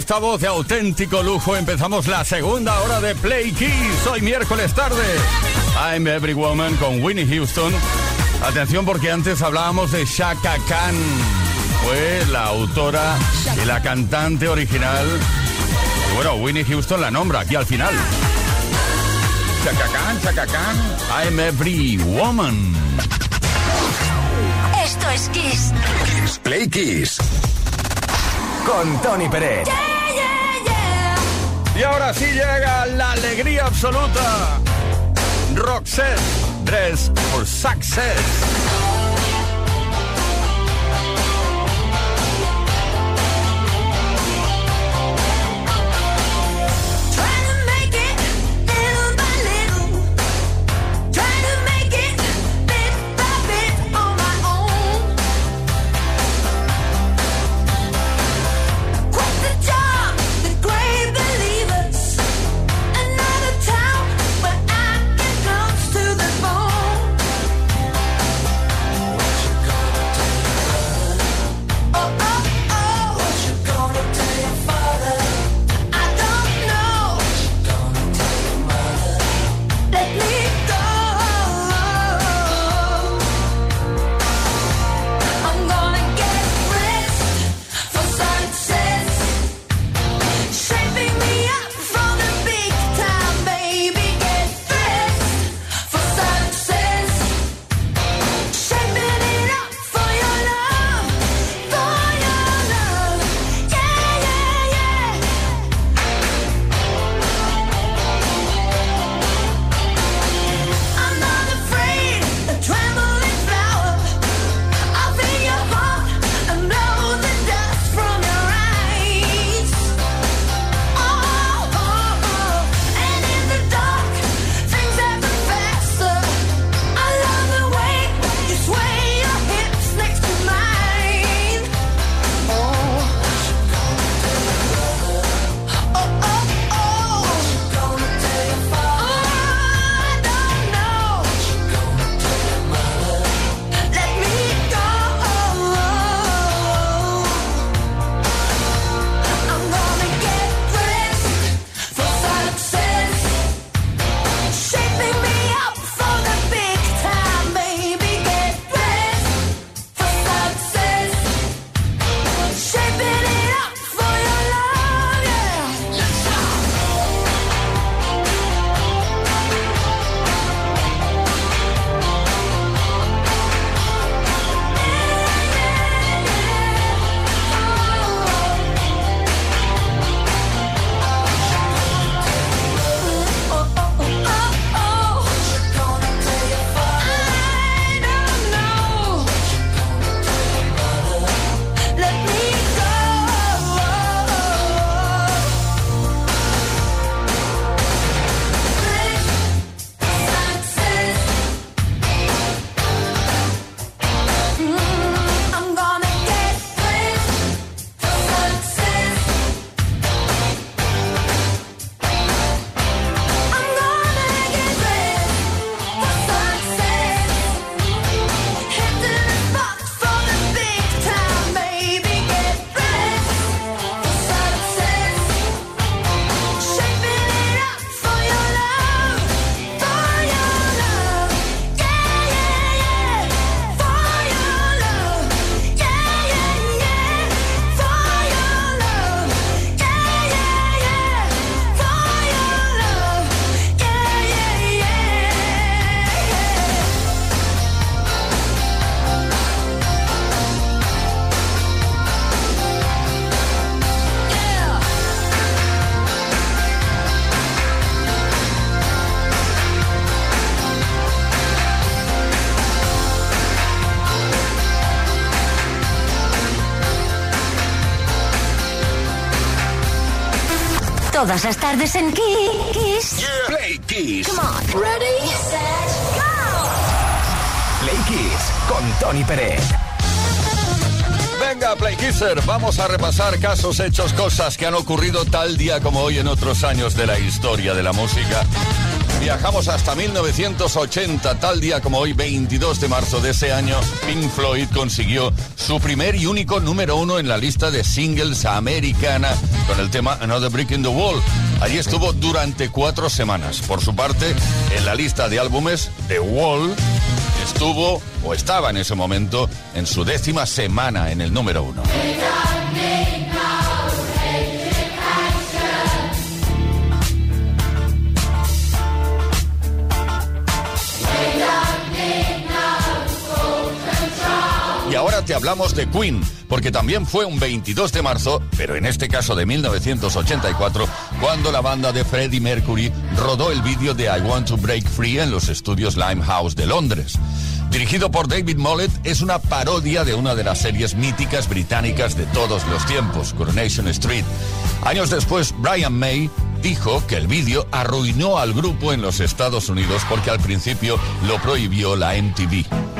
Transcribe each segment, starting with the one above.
Esta voz de auténtico lujo empezamos la segunda hora de Play Kiss. Hoy miércoles tarde. I'm Every Woman con Winnie Houston. Atención porque antes hablábamos de Shaka Khan. Fue la autora y la cantante original. Bueno, Winnie Houston la nombra aquí al final. Shaka Khan, Shaka Khan. I'm Every Woman. Esto es Kiss. Play Kiss. Con Tony Pérez. Y ahora sí llega la alegría absoluta. Roxette, Dress for Success. Todas las tardes en Kiss. Play Kiss. Come on. Ready, set, go. Play Kiss con Tony Pérez. Venga, Play Kisser, vamos a repasar casos, hechos, cosas que han ocurrido tal día como hoy en otros años de la historia de la música. Viajamos hasta 1980, tal día como hoy, 22 de marzo de ese año, Pink Floyd consiguió su primer y único número uno en la lista de singles americana con el tema Another Brick in the Wall. Allí estuvo durante cuatro semanas. Por su parte, en la lista de álbumes, The Wall estuvo o estaba en ese momento en su décima semana en el número uno. Te hablamos de Queen, porque también fue un 22 de marzo, pero en este caso de 1984, cuando la banda de Freddie Mercury rodó el vídeo de I Want to Break Free en los estudios Limehouse de Londres. Dirigido por David Mollett, es una parodia de una de las series míticas británicas de todos los tiempos, Coronation Street. Años después, Brian May dijo que el vídeo arruinó al grupo en los Estados Unidos porque al principio lo prohibió la MTV.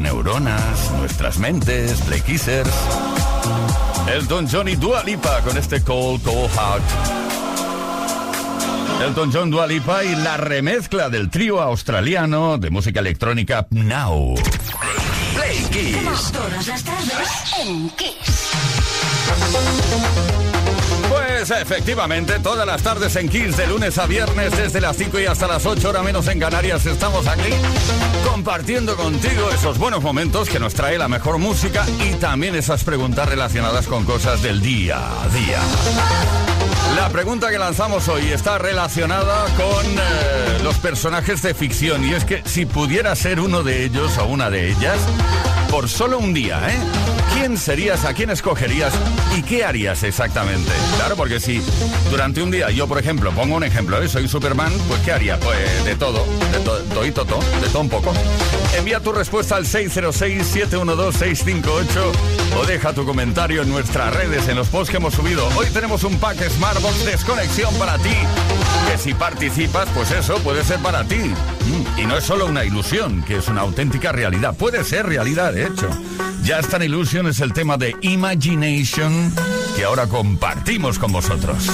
Neuronas, nuestras mentes, Play Kissers. Elton John y Dua Lipa con este Cold Cold Heart. Elton John, Dua Lipa y la remezcla del trío australiano de música electrónica Now. Play Kiss. Todas las tardes en Kiss. Efectivamente, todas las tardes en Kiss, de lunes a viernes, desde las 5 y hasta las 8 horas menos en Canarias, estamos aquí compartiendo contigo esos buenos momentos que nos trae la mejor música y también esas preguntas relacionadas con cosas del día a día. La pregunta que lanzamos hoy está relacionada con eh, los personajes de ficción y es que si pudiera ser uno de ellos o una de ellas, por solo un día, ¿eh? ¿Quién serías, a quién escogerías y qué harías exactamente? Claro, porque si durante un día yo, por ejemplo, pongo un ejemplo, ¿eh? soy Superman, pues ¿qué haría? Pues de todo, de todo y todo, de todo un poco. Envía tu respuesta al 606-712-658 o deja tu comentario en nuestras redes, en los posts que hemos subido. Hoy tenemos un pack Smartbox Desconexión para ti, que si participas, pues eso puede ser para ti. Mm, Y no es solo una ilusión, que es una auténtica realidad. Puede ser realidad, de hecho. Está en Illusion es el tema de Imagination que ahora compartimos con vosotros.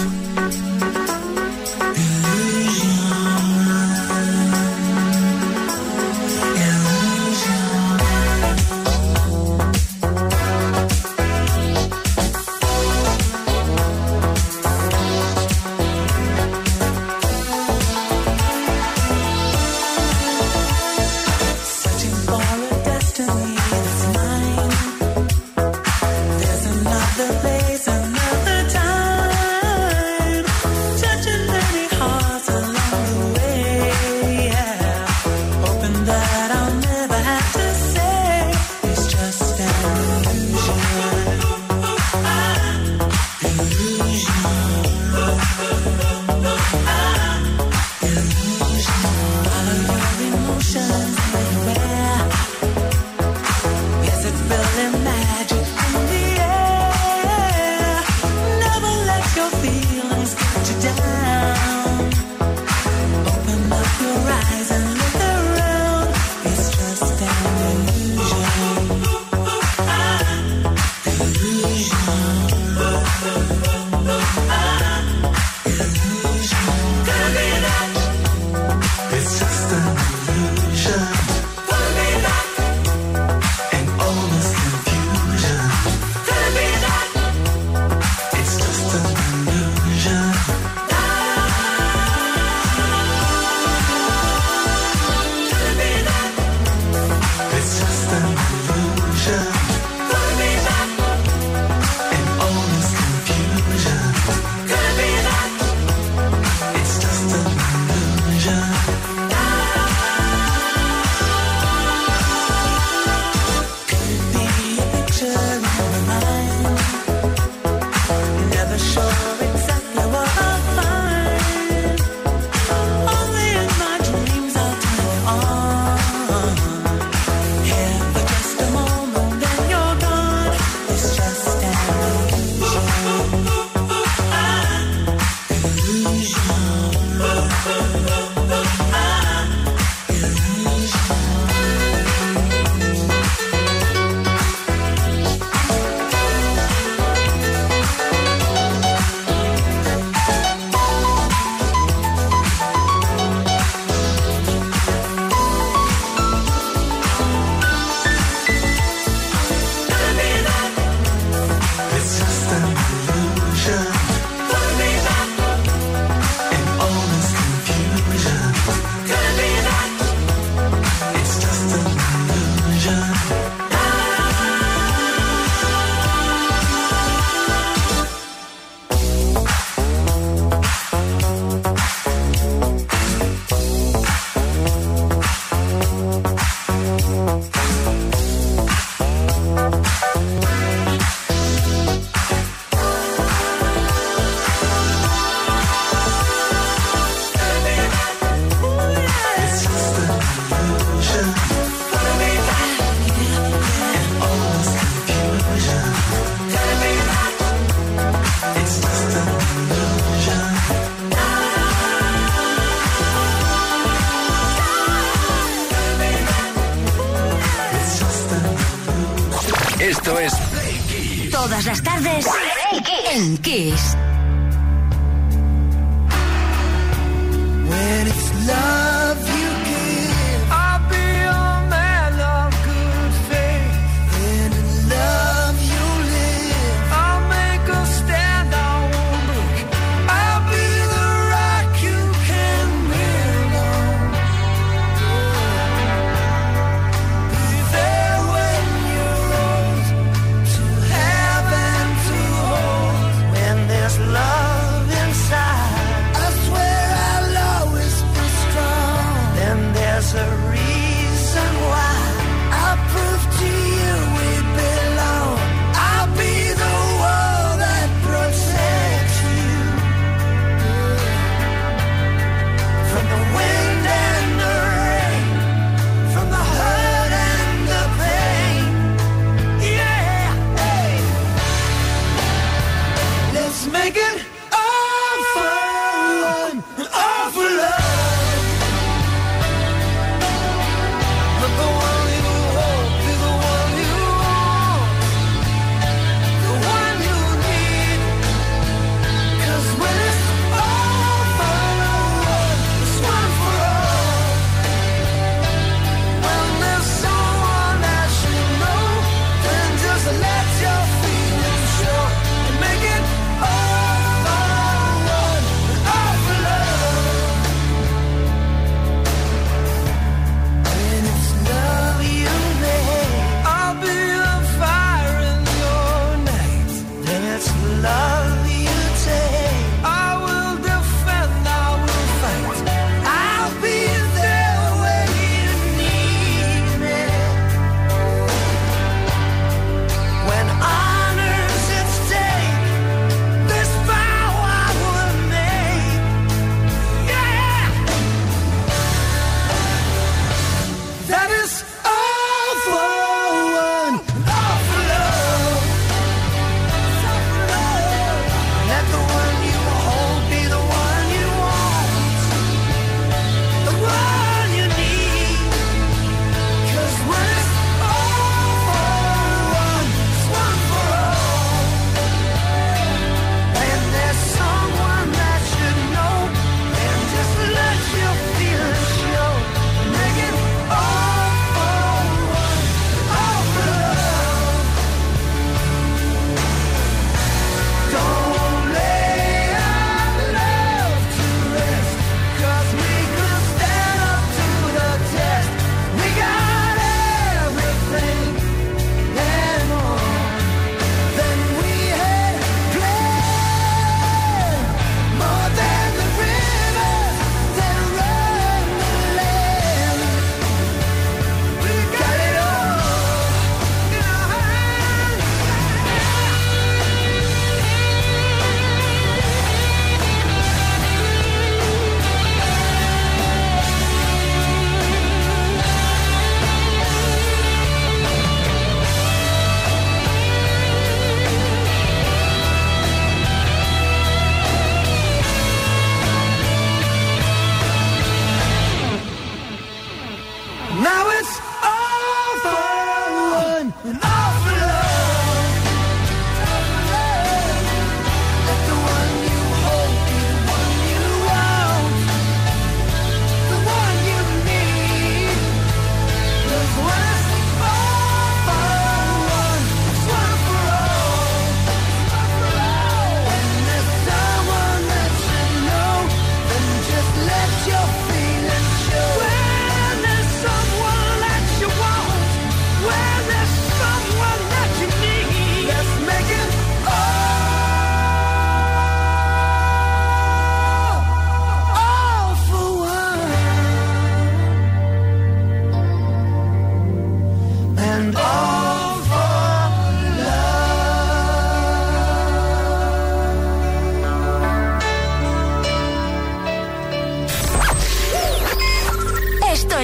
las tardes en Kiss.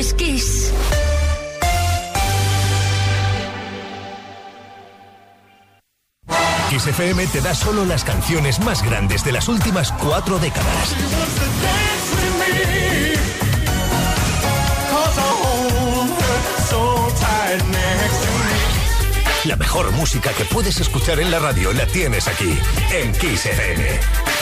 es Kiss. Kiss FM te da solo las canciones más grandes de las últimas cuatro décadas. La mejor música que puedes escuchar en la radio la tienes aquí, en Kiss FM.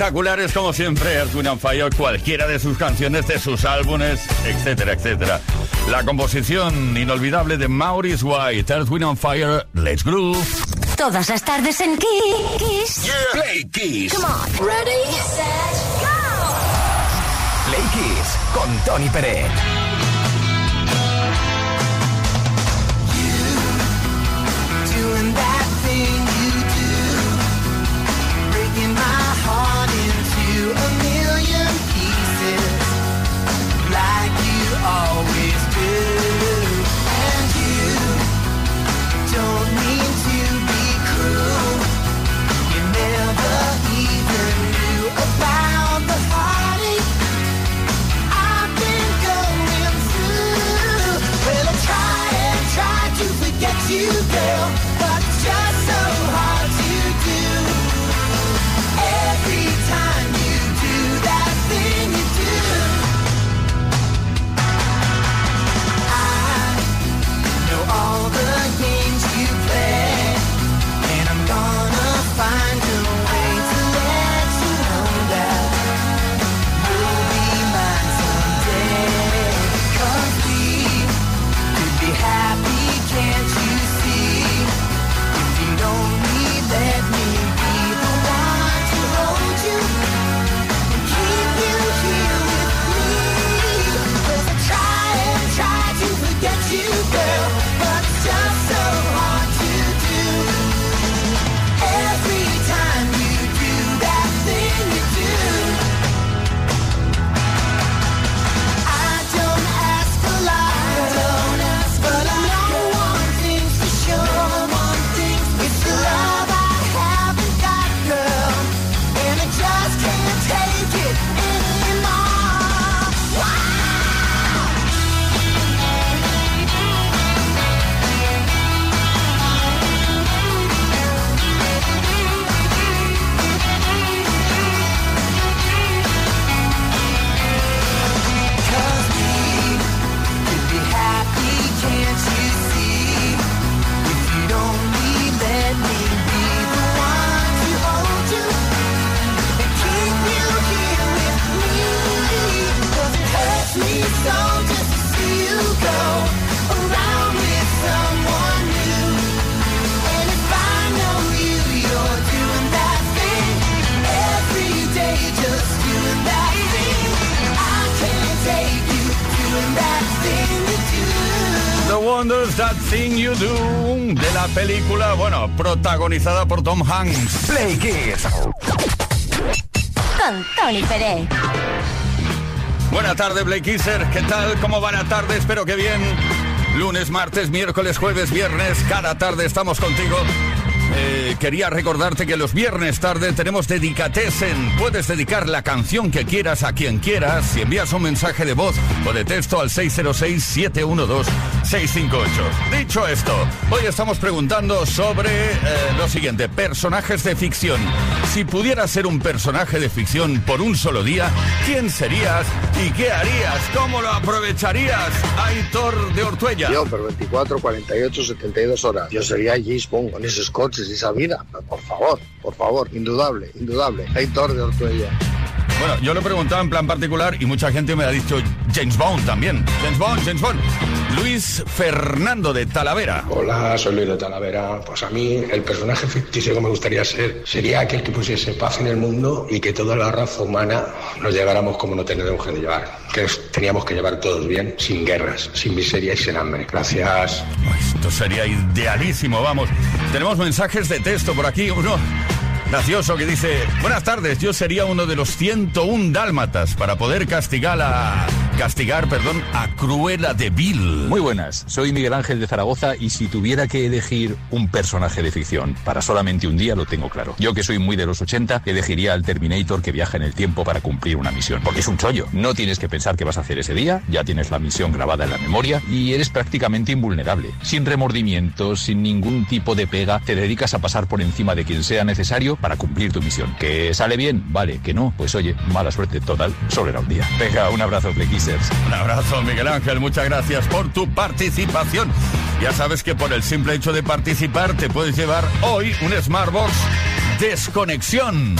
espectaculares como siempre, Arturo Fire, cualquiera de sus canciones, de sus álbumes, etcétera, etcétera. La composición inolvidable de Maurice White, Earth, Wind on Fire, Let's Groove. Todas las tardes en Kiss. Yeah. Play Kiss. Come on. Ready, set, go. Play Kiss con Tony Pérez. Protagonizada por Tom Hanks. Play Kiss. Con Tony Pérez. Buena tarde, Blake Kisser. ¿Qué tal? ¿Cómo va la tarde? Espero que bien. Lunes, martes, miércoles, jueves, viernes. Cada tarde estamos contigo. Eh, quería recordarte que los viernes tarde tenemos Dedicatesen. Puedes dedicar la canción que quieras a quien quieras si envías un mensaje de voz o de texto al 606-712-658. Dicho esto, hoy estamos preguntando sobre eh, lo siguiente, personajes de ficción. Si pudieras ser un personaje de ficción por un solo día, ¿quién serías y qué harías? ¿Cómo lo aprovecharías? Aitor de Ortuella. Yo, por 24, 48, 72 horas. Yo sería James Bond con esos coches y esa vida. Por favor, por favor, indudable, indudable. Heitor de Ortuella. Bueno, yo lo he preguntado en plan particular y mucha gente me ha dicho James Bond también. James Bond, James Bond. Luis Fernando de Talavera. Hola, soy Luis de Talavera. Pues a mí el personaje ficticio que me gustaría ser sería aquel que pusiese paz en el mundo y que toda la raza humana nos lleváramos como no tenemos que llevar. Que nos teníamos que llevar todos bien, sin guerras, sin miseria y sin hambre. Gracias. Esto sería idealísimo, vamos. Tenemos mensajes de texto por aquí. Uno gracioso que dice, buenas tardes, yo sería uno de los 101 dálmatas para poder castigar a... Castigar, perdón, a Cruella de Vil. Muy buenas, soy Miguel Ángel de Zaragoza y si tuviera que elegir un personaje de ficción para solamente un día lo tengo claro. Yo que soy muy de los 80 elegiría al Terminator que viaja en el tiempo para cumplir una misión. Porque es un chollo. No tienes que pensar qué vas a hacer ese día, ya tienes la misión grabada en la memoria y eres prácticamente invulnerable. Sin remordimientos, sin ningún tipo de pega, te dedicas a pasar por encima de quien sea necesario para cumplir tu misión. ¿Que sale bien? Vale, que no, pues oye, mala suerte total, solo era un día. Venga, un abrazo, Un abrazo, Miguel Ángel. Muchas gracias por tu participación. Ya sabes que por el simple hecho de participar te puedes llevar hoy un Smartbox Desconexión.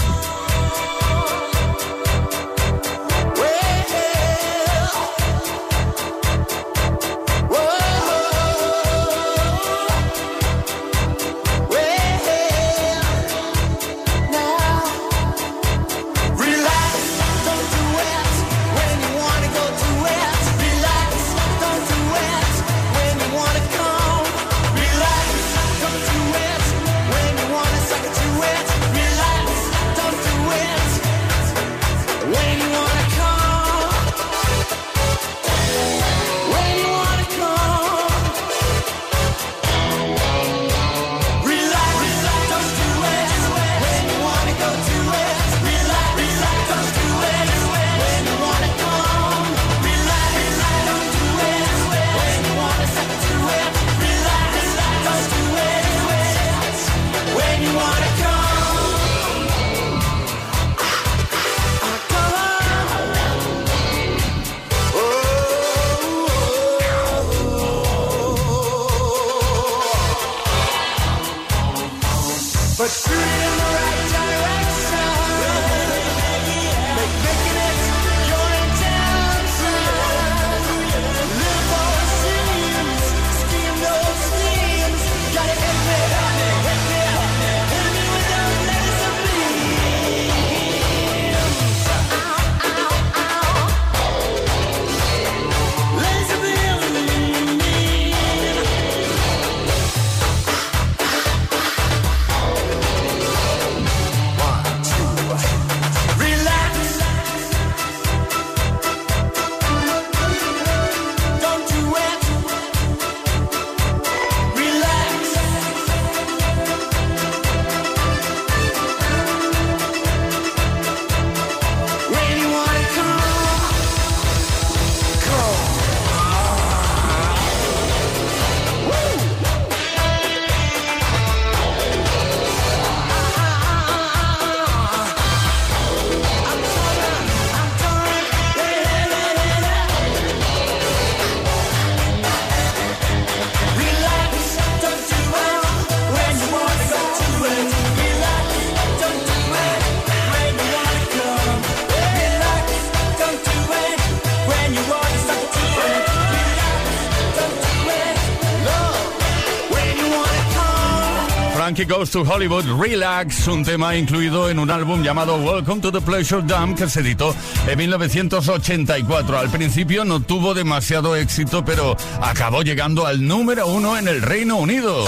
Goes to Hollywood, Relax, un tema incluido en un álbum llamado Welcome to the Pleasure Dome que se editó en 1984. Al principio no tuvo demasiado éxito, pero acabó llegando al número uno en el Reino Unido.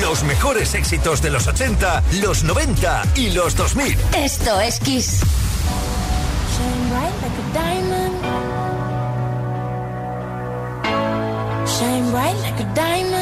Los mejores éxitos de los 80, los 90 y los 2000. Esto es Kiss. Shine bright like a diamond. Shine bright like a diamond.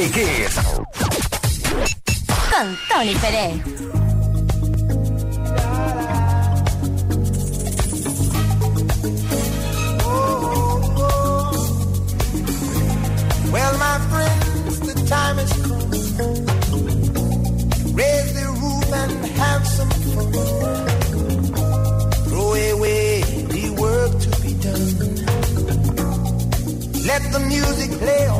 Play Kiss. Con Tony Pérez. Well, my friends, the time has come. Raise the roof and have some fun. Throw away the work to be done. Let the music play on.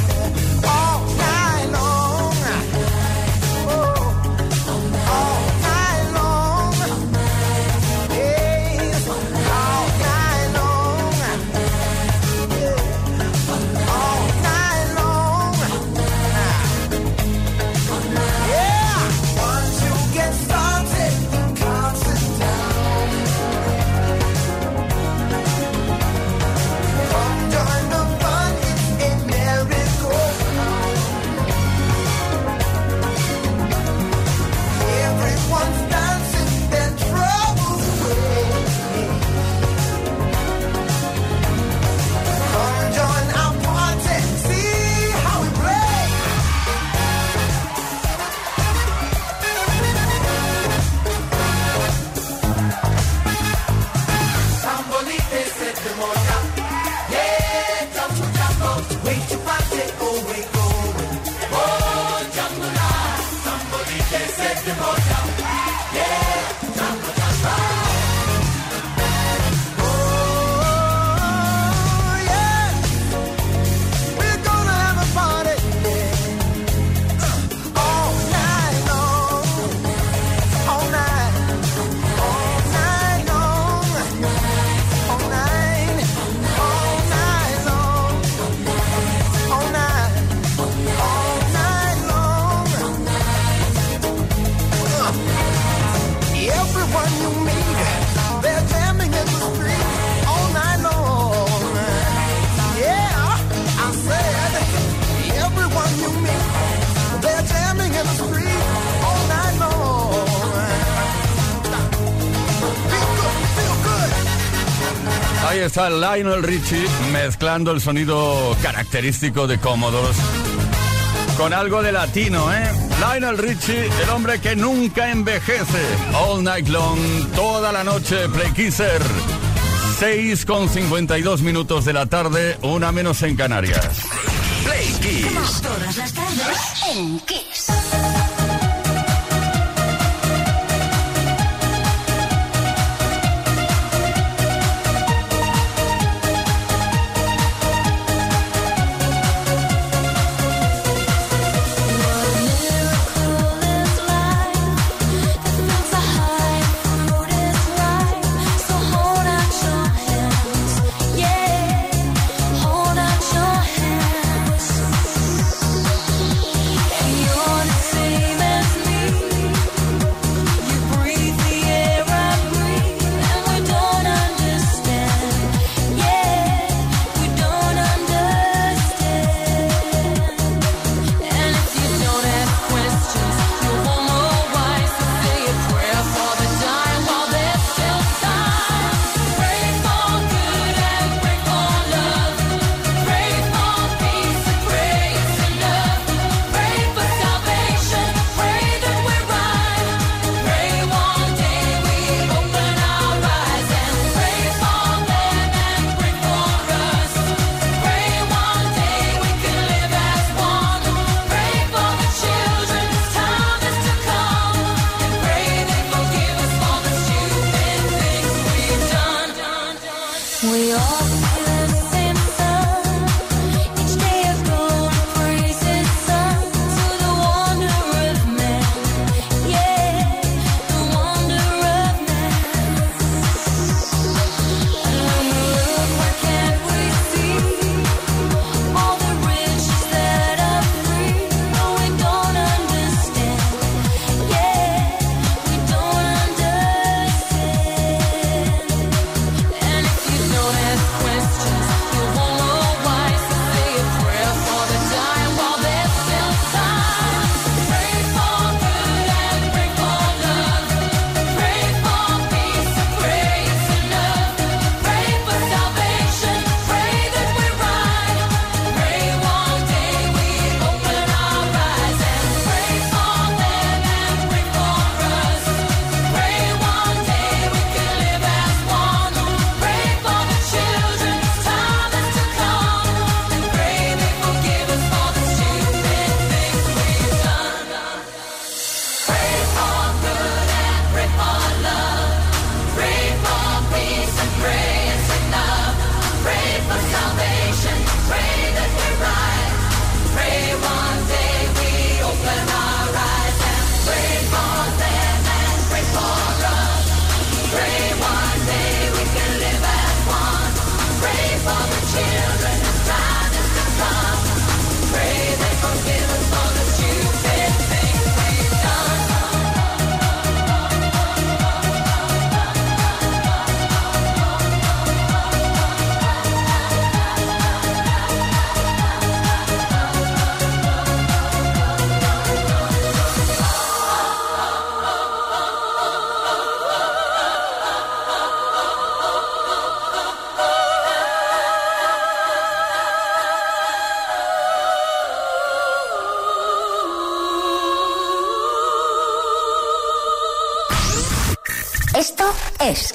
testimony. Está Lionel Richie mezclando el sonido característico de Commodores con algo de latino, ¿eh? Lionel Richie, el hombre que nunca envejece. All night long, toda la noche, Play Kisser. 6 con 52 minutos de la tarde, una menos en Canarias. Play Kiss. Todas las tardes en Kiss.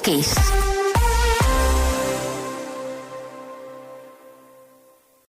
Kiss.